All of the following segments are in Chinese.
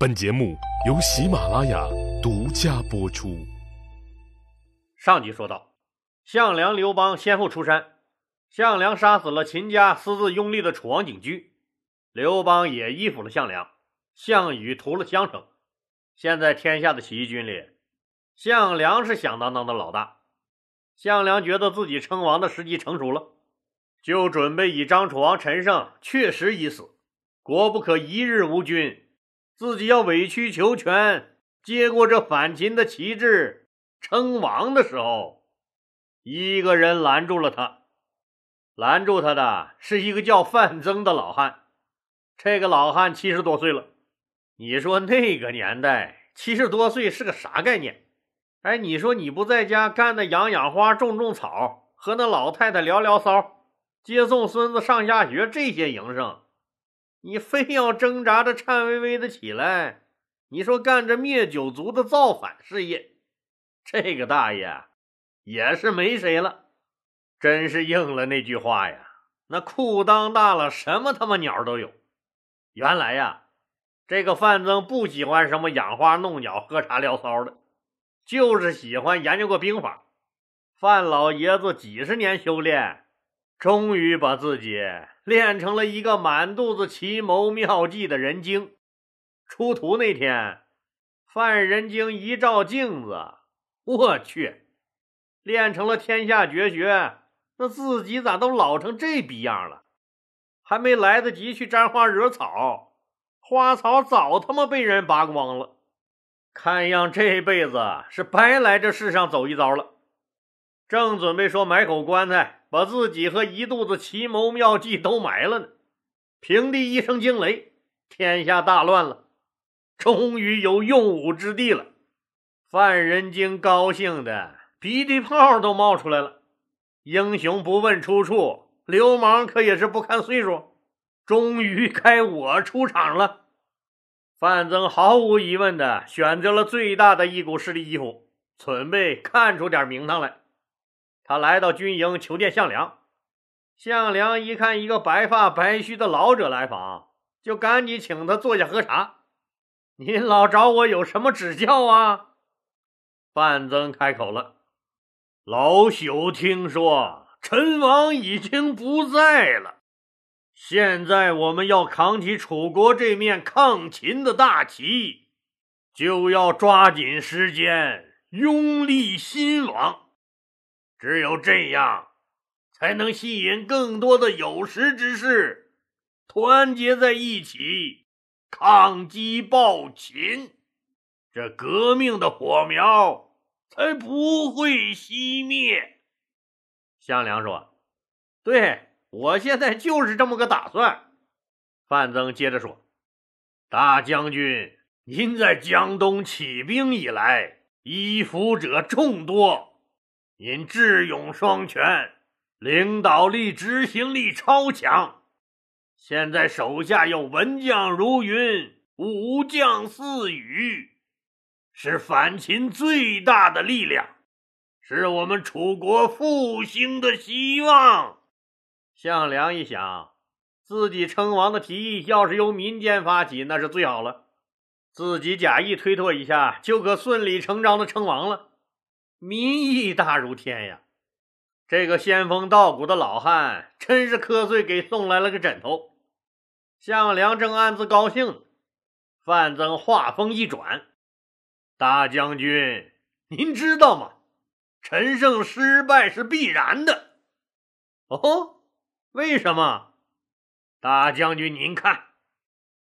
本节目由喜马拉雅独家播出。上集说到，项梁、刘邦先后出山，项梁杀死了秦家私自拥立的楚王景驹，刘邦也依附了项梁，项羽屠了襄城。现在天下的起义军里，项梁是响当当的老大。项梁觉得自己称王的时机成熟了，就准备以张楚王陈胜确实已死，国不可一日无君。自己要委曲求全，接过这反秦的旗帜，称王的时候，一个人拦住了他。拦住他的是一个叫范增的老汉。这个老汉七十多岁了。你说那个年代，七十多岁是个啥概念？哎，你说你不在家干的养养花、种种草，和那老太太聊聊骚，接送孙子上下学这些营生。你非要挣扎着颤巍巍的起来，你说干着灭九族的造反事业，这个大爷也是没谁了。真是应了那句话呀，那裤裆大了，什么他妈鸟都有。原来呀，这个范增不喜欢什么养花弄鸟、喝茶聊骚的，就是喜欢研究个兵法。范老爷子几十年修炼。终于把自己练成了一个满肚子奇谋妙计的人精。出徒那天，范人精一照镜子，我去，练成了天下绝学。那自己咋都老成这逼样了？还没来得及去沾花惹草，花草早他妈被人拔光了。看样这辈子是白来这世上走一遭了。正准备说买口棺材。把自己和一肚子奇谋妙计都埋了呢。平地一声惊雷，天下大乱了，终于有用武之地了。范仁京高兴的鼻涕泡都冒出来了。英雄不问出处，流氓可也是不看岁数。终于该我出场了。范增毫无疑问的选择了最大的一股势力衣服，准备看出点名堂来。他来到军营求见项梁，项梁一看一个白发白须的老者来访，就赶紧请他坐下喝茶。您老找我有什么指教啊？范增开口了：“老朽听说陈王已经不在了，现在我们要扛起楚国这面抗秦的大旗，就要抓紧时间拥立新王。”只有这样，才能吸引更多的有识之士团结在一起，抗击暴秦，这革命的火苗才不会熄灭。项梁说：“对我现在就是这么个打算。”范增接着说：“大将军，您在江东起兵以来，依附者众多。”您智勇双全，领导力、执行力超强。现在手下有文将如云，武将似雨，是反秦最大的力量，是我们楚国复兴的希望。项梁一想，自己称王的提议要是由民间发起，那是最好了，自己假意推脱一下，就可顺理成章的称王了。民意大如天呀！这个仙风道骨的老汉真是瞌睡给送来了个枕头。项梁正暗自高兴，范增话锋一转：“大将军，您知道吗？陈胜失败是必然的。哦，为什么？大将军，您看，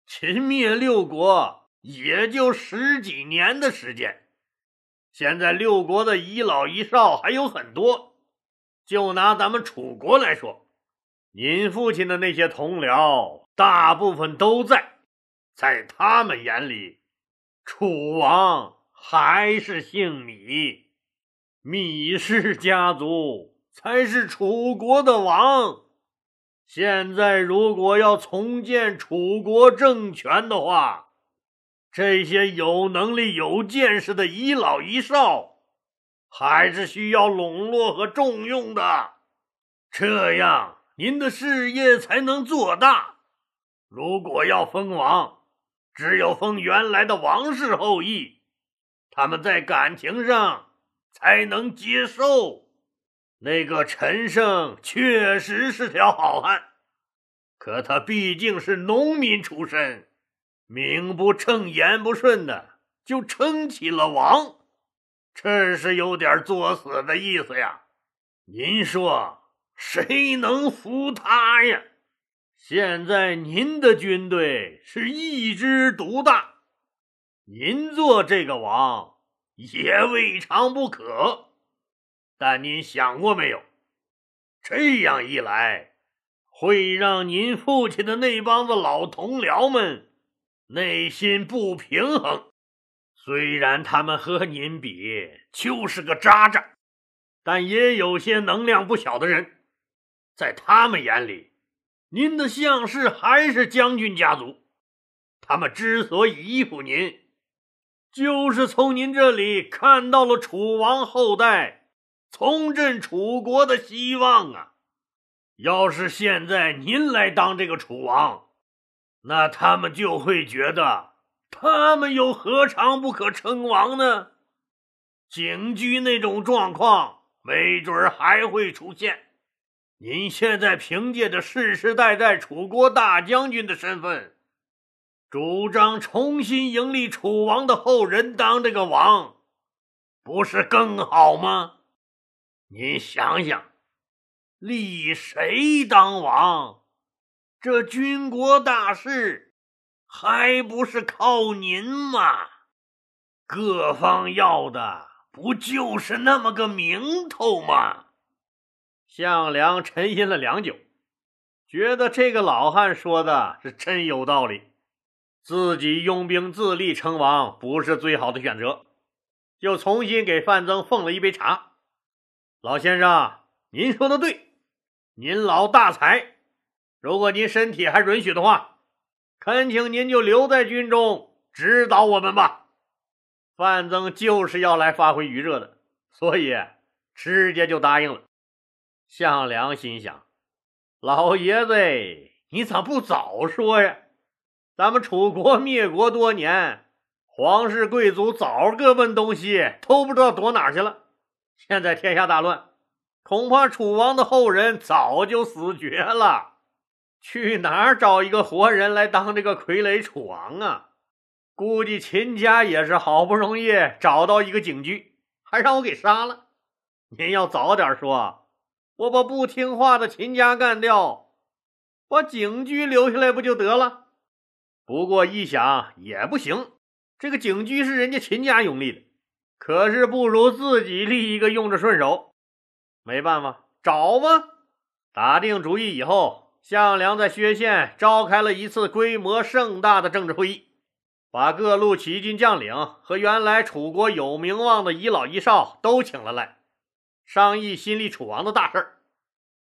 秦灭六国也就十几年的时间。”现在六国的遗老遗少还有很多，就拿咱们楚国来说，您父亲的那些同僚大部分都在，在他们眼里，楚王还是姓米，米氏家族才是楚国的王。现在如果要重建楚国政权的话，这些有能力、有见识的遗老遗少，还是需要笼络和重用的，这样您的事业才能做大。如果要封王，只有封原来的王室后裔，他们在感情上才能接受。那个陈胜确实是条好汉，可他毕竟是农民出身，名不正言不顺的就称起了王，这是有点作死的意思呀。您说谁能服他呀？现在您的军队是一枝独大，您做这个王也未尝不可。但您想过没有？这样一来，会让您父亲的那帮子老同僚们内心不平衡。虽然他们和您比就是个渣渣，但也有些能量不小的人，在他们眼里。您的相氏还是将军家族，他们之所以依附您，就是从您这里看到了楚王后代重振楚国的希望啊！要是现在您来当这个楚王，那他们就会觉得，他们又何尝不可称王呢？景驹那种状况，没准还会出现。您现在凭借着世世代代楚国大将军的身份，主张重新迎立楚王的后人当这个王，不是更好吗？您想想，立谁当王？这军国大事还不是靠您吗？各方要的不就是那么个名头吗？项梁沉吟了良久，觉得这个老汉说的是真有道理，自己拥兵自立称王不是最好的选择，就重新给范增奉了一杯茶。老先生，您说的对，您老大才，如果您身体还允许的话，恳请您就留在军中指导我们吧。范增就是要来发挥余热的，所以直接就答应了。项梁心想：“老爷子，你咋不早说呀？咱们楚国灭国多年，皇室贵族早各奔东西，都不知道躲哪去了。现在天下大乱，恐怕楚王的后人早就死绝了。去哪儿找一个活人来当这个傀儡楚王啊？估计秦家也是好不容易找到一个景驹，还让我给杀了。您要早点说。”我把不听话的秦家干掉，把景驹留下来不就得了？不过一想也不行，这个景驹是人家秦家拥立的，可是不如自己立一个用着顺手。没办法，找吧。打定主意以后，项梁在薛县召开了一次规模盛大的政治会议，把各路起义军将领和原来楚国有名望的遗老遗少都请了来。商议新立楚王的大事儿，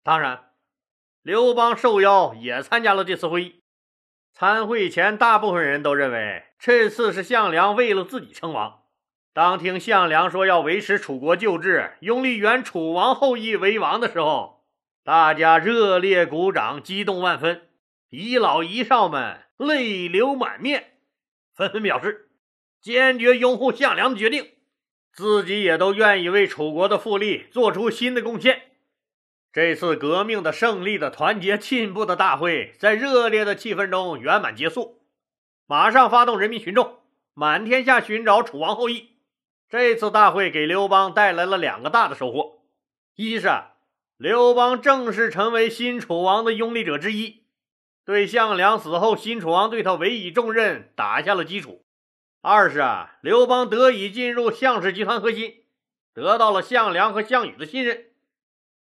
当然，刘邦受邀也参加了这次会议。参会前，大部分人都认为这次是项梁为了自己称王。当听项梁说要维持楚国旧制，拥立原楚王后裔为王的时候，大家热烈鼓掌，激动万分，遗老遗少们泪流满面，纷纷表示坚决拥护项梁的决定。自己也都愿意为楚国的复立做出新的贡献。这次革命的胜利的团结进步的大会，在热烈的气氛中圆满结束。马上发动人民群众满天下寻找楚王后裔。这次大会给刘邦带来了两个大的收获：一是刘邦正式成为新楚王的拥立者之一，对项梁死后新楚王对他委以重任打下了基础。二是啊，刘邦得以进入项氏集团核心，得到了项梁和项羽的信任。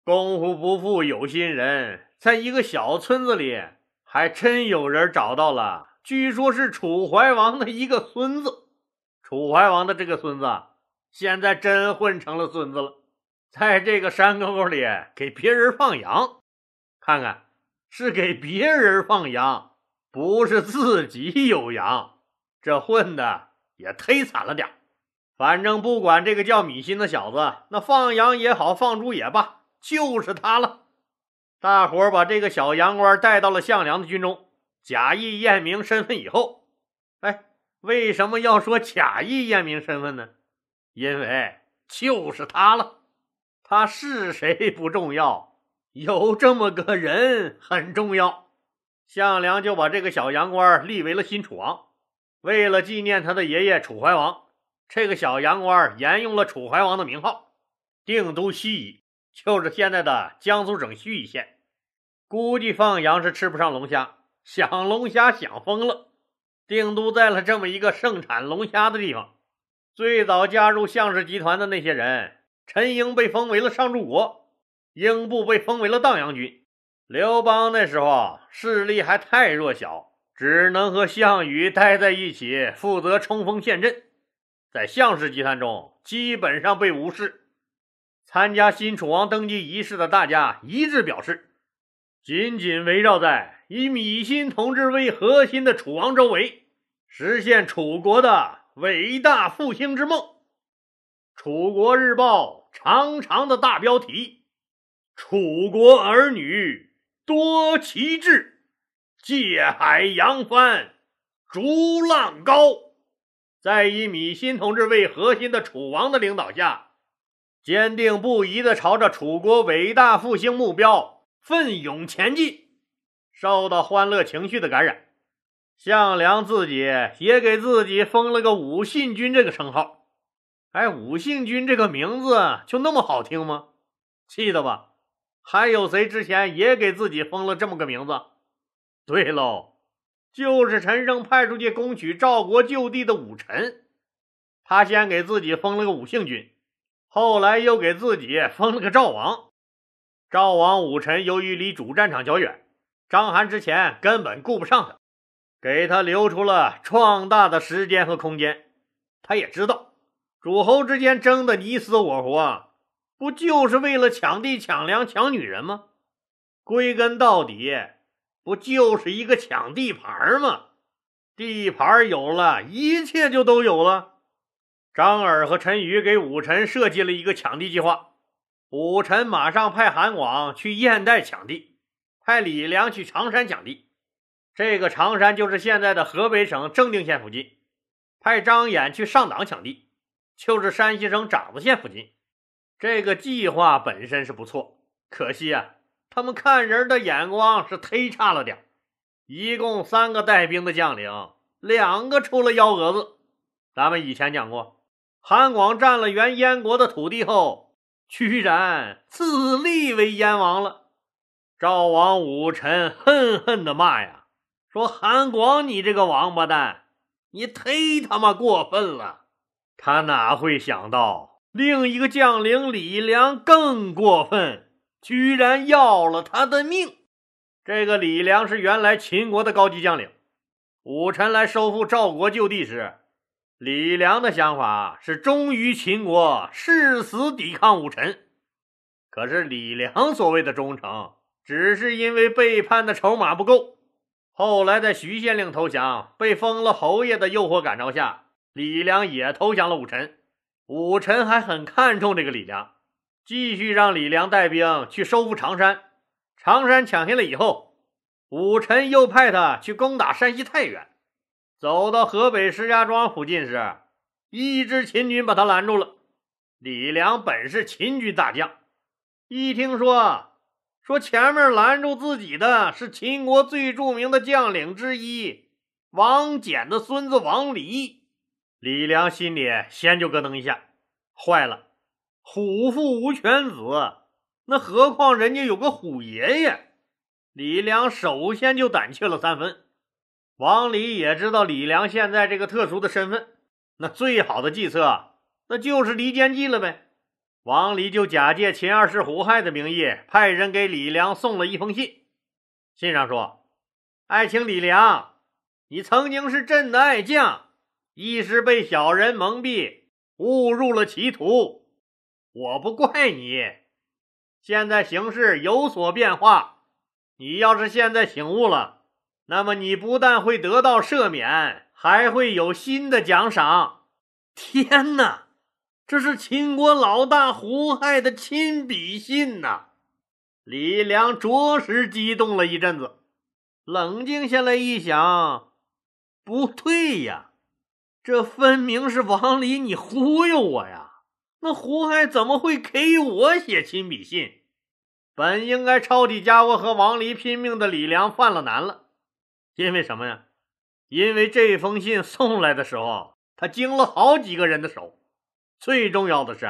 功夫不负有心人，在一个小村子里，还真有人找到了，据说是楚怀王的一个孙子。楚怀王的这个孙子，现在真混成了孙子了，在这个山沟沟里给别人放羊。看看，是给别人放羊，不是自己有羊，这混的。也忒惨了点反正不管这个叫米心的小子，那放羊也好，放猪也罢，就是他了。大伙把这个小羊倌带到了项梁的军中，假意验明身份以后，哎，为什么要说假意验明身份呢？因为就是他了。他是谁不重要，有这么个人很重要。项梁就把这个小洋官立为了新楚王。为了纪念他的爷爷楚怀王，这个小洋官沿用了楚怀王的名号。定都西夷，就是现在的江苏省盱眙县。估计放羊是吃不上龙虾，想龙虾想疯了。定都在了这么一个盛产龙虾的地方。最早加入项氏集团的那些人。陈英被封为了上柱国，英布被封为了荡阳君。刘邦那时候势力还太弱小，只能和项羽待在一起，负责冲锋陷阵，在项氏集团中基本上被无视。参加新楚王登基仪式的大家一致表示，紧紧围绕在以芈心同志为核心的楚王周围，实现楚国的伟大复兴之梦。楚国日报长长的大标题：“楚国儿女多奇志，借海扬帆，逐浪高。”在以米新同志为核心的楚王的领导下，坚定不移地朝着楚国伟大复兴目标奋勇前进。受到欢乐情绪的感染，项梁自己也给自己封了个“武信君”这个称号。哎，武信君这个名字就那么好听吗？记得吧？还有谁之前也给自己封了这么个名字？对喽，就是陈胜派出去攻取赵国旧地的武臣，他先给自己封了个武信君，后来又给自己封了个赵王。赵王武臣由于离主战场较远，章邯之前根本顾不上他，给他留出了壮大的时间和空间。他也知道。诸侯之间争得你死我活，不就是为了抢地、抢粮、抢女人吗？归根到底，不就是一个抢地盘吗？地盘有了，一切就都有了。张耳和陈馀给武臣设计了一个抢地计划，武臣马上派韩广去燕代抢地，派李良去常山抢地。这个常山就是现在的河北省正定县附近，派张衍去上党抢地。就是山西省长子县附近，这个计划本身是不错，可惜啊，他们看人的眼光是忒差了点。一共三个带兵的将领，两个出了幺蛾子。咱们以前讲过，韩广占了原燕国的土地后，居然自立为燕王了。赵王武臣恨恨的骂呀，说韩广你这个王八蛋，你忒他妈过分了。他哪会想到，另一个将领李良更过分，居然要了他的命。这个李良是原来秦国的高级将领。武臣来收复赵国旧地时，李良的想法是忠于秦国，誓死抵抗武臣。可是李良所谓的忠诚，只是因为背叛的筹码不够。后来在徐县令投降，被封了侯爷的诱惑感召下。李良也投降了武臣，武臣还很看重这个李良，继续让李良带兵去收复常山。常山抢下来以后，武臣又派他去攻打山西太原。走到河北石家庄附近时，一支秦军把他拦住了。李良本是秦军大将，一听说说前面拦住自己的是秦国最著名的将领之一王翦的孙子王离。李良心里先就咯噔一下，坏了，虎父无犬子，那何况人家有个虎爷爷？李良首先就胆怯了三分。王离也知道李良现在这个特殊的身份，那最好的计策那就是离间计了呗。王离就假借秦二世胡亥的名义，派人给李良送了一封信，信上说：“爱卿李良，你曾经是朕的爱将。”一时被小人蒙蔽，误入了歧途，我不怪你。现在形势有所变化，你要是现在醒悟了，那么你不但会得到赦免，还会有新的奖赏。天哪，这是秦国老大胡亥的亲笔信呐！李良着实激动了一阵子，冷静下来一想。不对呀，这分明是王离你忽悠我呀！那胡亥怎么会给我写亲笔信？本应该抄起家伙和王离拼命的李良犯了难了，因为什么呀？因为这封信送来的时候，他经了好几个人的手，最重要的是，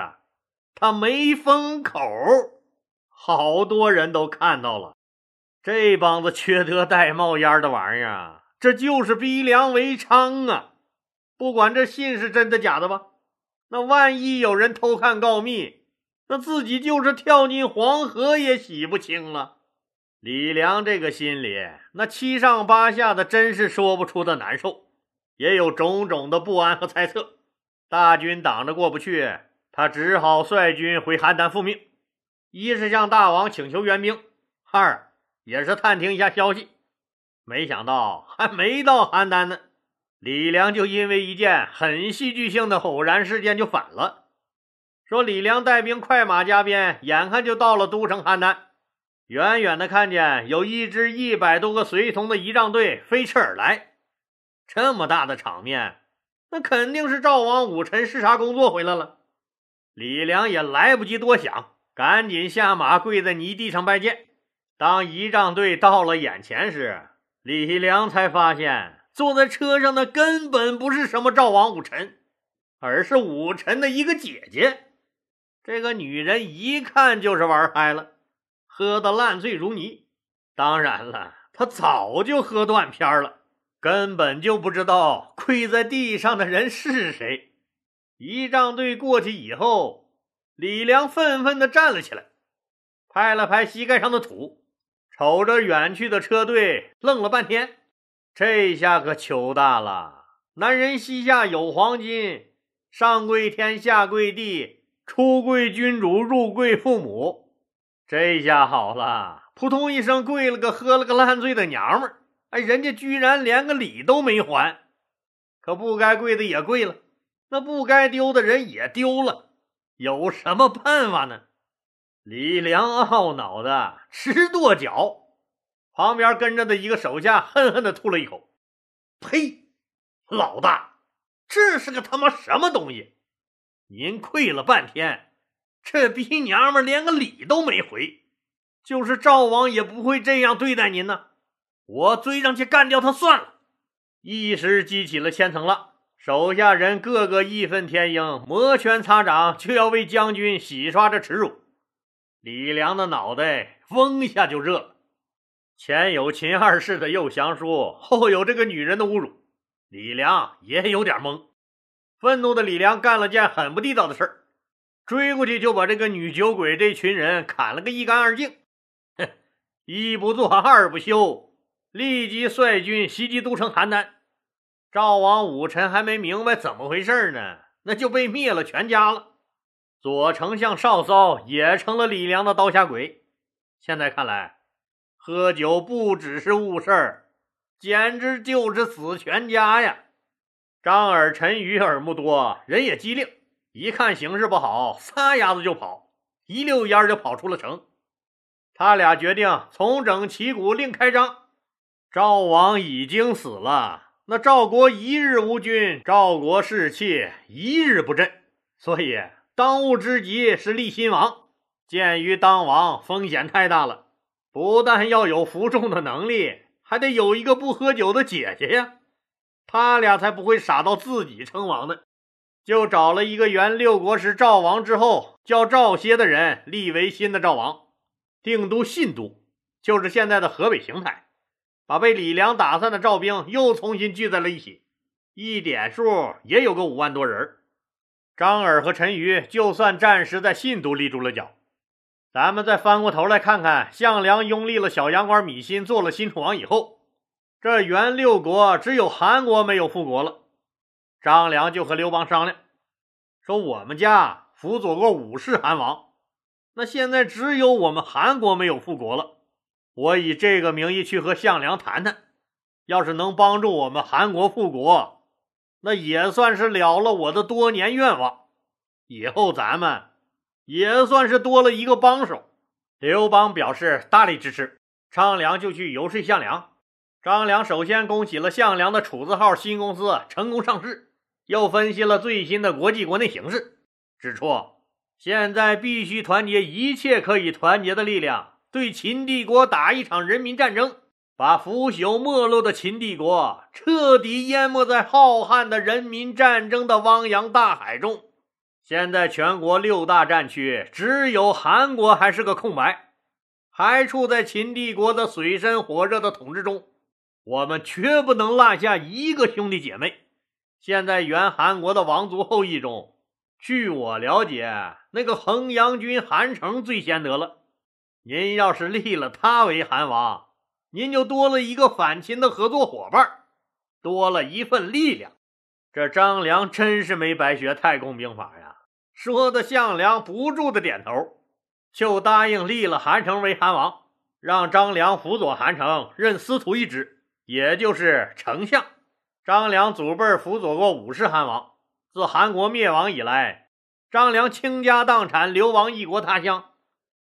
他没封口，好多人都看到了。这帮子缺德带冒烟的玩意儿，这就是逼良为娼啊！不管这信是真的假的吧，那万一有人偷看告密。那自己就是跳进黄河也洗不清了。李良这个心里那七上八下的，真是说不出的难受，也有种种的不安和猜测。大军挡着过不去，他只好率军回邯郸复命。一是向大王请求援兵，二也是探听一下消息。没想到还没到邯郸呢，李良就因为一件很戏剧性的偶然事件就反了。说李良带兵快马加鞭，眼看就到了都城邯郸，远远的看见有一支一百多个随从的仪仗队飞驰而来。这么大的场面，那肯定是赵王武臣视察工作回来了。李良也来不及多想，赶紧下马跪在泥地上拜见。当仪仗队到了眼前时，李良才发现坐在车上的根本不是什么赵王武臣，而是武臣的一个姐姐。这个女人一看就是玩嗨了，喝得烂醉如泥。当然了，她早就喝断片了，根本就不知道跪在地上的人是谁。仪仗队过去以后，李良愤愤地站了起来，拍了拍膝盖上的土，瞅着远去的车队，愣了半天。这下可糗大了！男人膝下有黄金，上跪天，下跪地。出跪君主，入跪父母，这下好了，扑通一声跪了个喝了个烂醉的娘们儿，哎，人家居然连个礼都没还，可不该跪的也跪了，那不该丢的人也丢了，有什么办法呢？李良懊恼的直跺脚，旁边跟着的一个手下恨恨的吐了一口：“呸！老大，这是个他妈什么东西？”您跪了半天，这逼娘们连个礼都没回，就是赵王也不会这样对待您呢。我追上去干掉他算了。一时激起了千层浪，手下人个个义愤填膺，摩拳擦掌，就要为将军洗刷这耻辱。李良的脑袋嗡一下就热了。前有秦二世的诱降书，后有这个女人的侮辱，李良也有点懵。愤怒的李良干了件很不地道的事儿，追过去就把这个女酒鬼这群人砍了个一干二净。哼，一不做二不休，立即率军袭击都城邯郸。赵王武臣还没明白怎么回事呢，那就被灭了全家了。左丞相少骚也成了李良的刀下鬼。现在看来，喝酒不只是误事儿，简直就是死全家呀！张耳、陈馀耳目多，人也机灵，一看形势不好，撒丫子就跑，一溜烟就跑出了城。他俩决定重整旗鼓，另开张。赵王已经死了，那赵国一日无君，赵国士气一日不振，所以当务之急是立新王。鉴于当王风险太大了，不但要有服众的能力，还得有一个不喝酒的姐姐呀。他俩才不会傻到自己称王呢，就找了一个原六国时赵王之后叫赵歇的人立为新的赵王，定都信都，就是现在的河北邢台，把被李良打散的赵兵又重新聚在了一起，一点数也有个五万多人。张耳和陈馀就算暂时在信都立住了脚，咱们再翻过头来看看项梁拥立了小阳关芈心做了新楚王以后。这原六国只有韩国没有复国了，张良就和刘邦商量，说我们家辅佐过五世韩王，那现在只有我们韩国没有复国了，我以这个名义去和项梁谈谈，要是能帮助我们韩国复国，那也算是了了我的多年愿望，以后咱们也算是多了一个帮手。刘邦表示大力支持，张良就去游说项梁。张良首先恭喜了项梁的楚字号新公司成功上市，又分析了最新的国际国内形势，指出现在必须团结一切可以团结的力量，对秦帝国打一场人民战争，把腐朽没落的秦帝国彻底淹没在浩瀚的人民战争的汪洋大海中。现在全国六大战区只有韩国还是个空白，还处在秦帝国的水深火热的统治中。我们绝不能落下一个兄弟姐妹。现在原韩国的王族后裔中，据我了解，那个衡阳君韩城最先得了。您要是立了他为韩王，您就多了一个反秦的合作伙伴，多了一份力量。这张良真是没白学太公兵法呀！说的项梁不住的点头，就答应立了韩城为韩王，让张良辅佐韩城，任司徒一职。也就是丞相，张良祖辈辅佐过五世韩王。自韩国灭亡以来，张良倾家荡产，流亡异国他乡，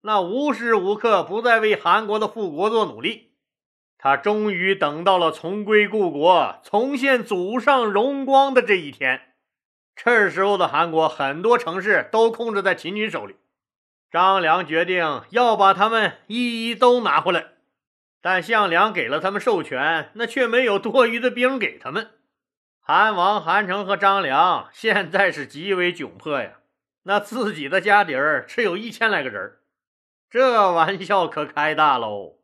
那无时无刻不在为韩国的复国做努力。他终于等到了重归故国、重现祖上荣光的这一天。这时候的韩国，很多城市都控制在秦军手里。张良决定要把他们一一都拿回来。但项梁给了他们授权，那却没有多余的兵给他们。韩王韩成和张良现在是极为窘迫呀，那自己的家底儿只有一千来个人这玩笑可开大喽！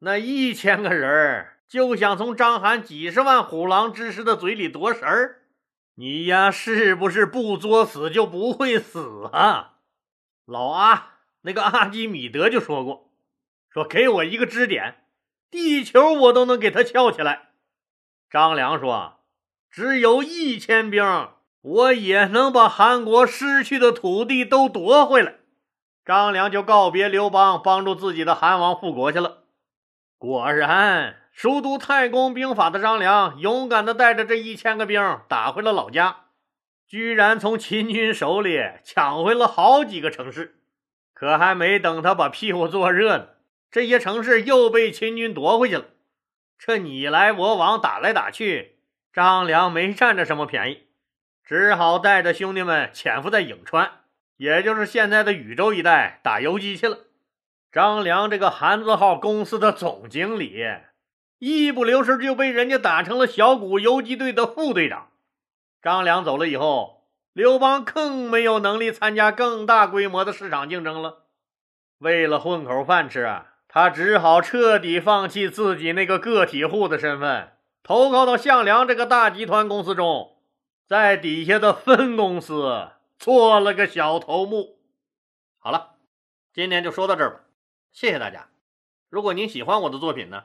那一千个人就想从章邯几十万虎狼之师的嘴里夺食儿，你呀是不是不作死就不会死啊？老阿那个阿基米德就说过，说给我一个支点。地球我都能给他撬起来。张良说：“只有一千兵，我也能把韩国失去的土地都夺回来。”张良就告别刘邦，帮助自己的韩王复国去了。果然，熟读太公兵法的张良，勇敢地带着这一千个兵打回了老家，居然从秦军手里抢回了好几个城市。可还没等他把屁股坐热呢。这些城市又被秦军夺回去了，这你来我往打来打去，张良没占着什么便宜，只好带着兄弟们潜伏在颍川，也就是现在的禹州一带打游击去了。张良这个韩字号公司的总经理，一不留神就被人家打成了小股游击队的副队长。张良走了以后，刘邦更没有能力参加更大规模的市场竞争了。为了混口饭吃啊！他只好彻底放弃自己那个个体户的身份，投靠到项梁这个大集团公司中，在底下的分公司做了个小头目。好了，今天就说到这儿吧，谢谢大家。如果您喜欢我的作品呢，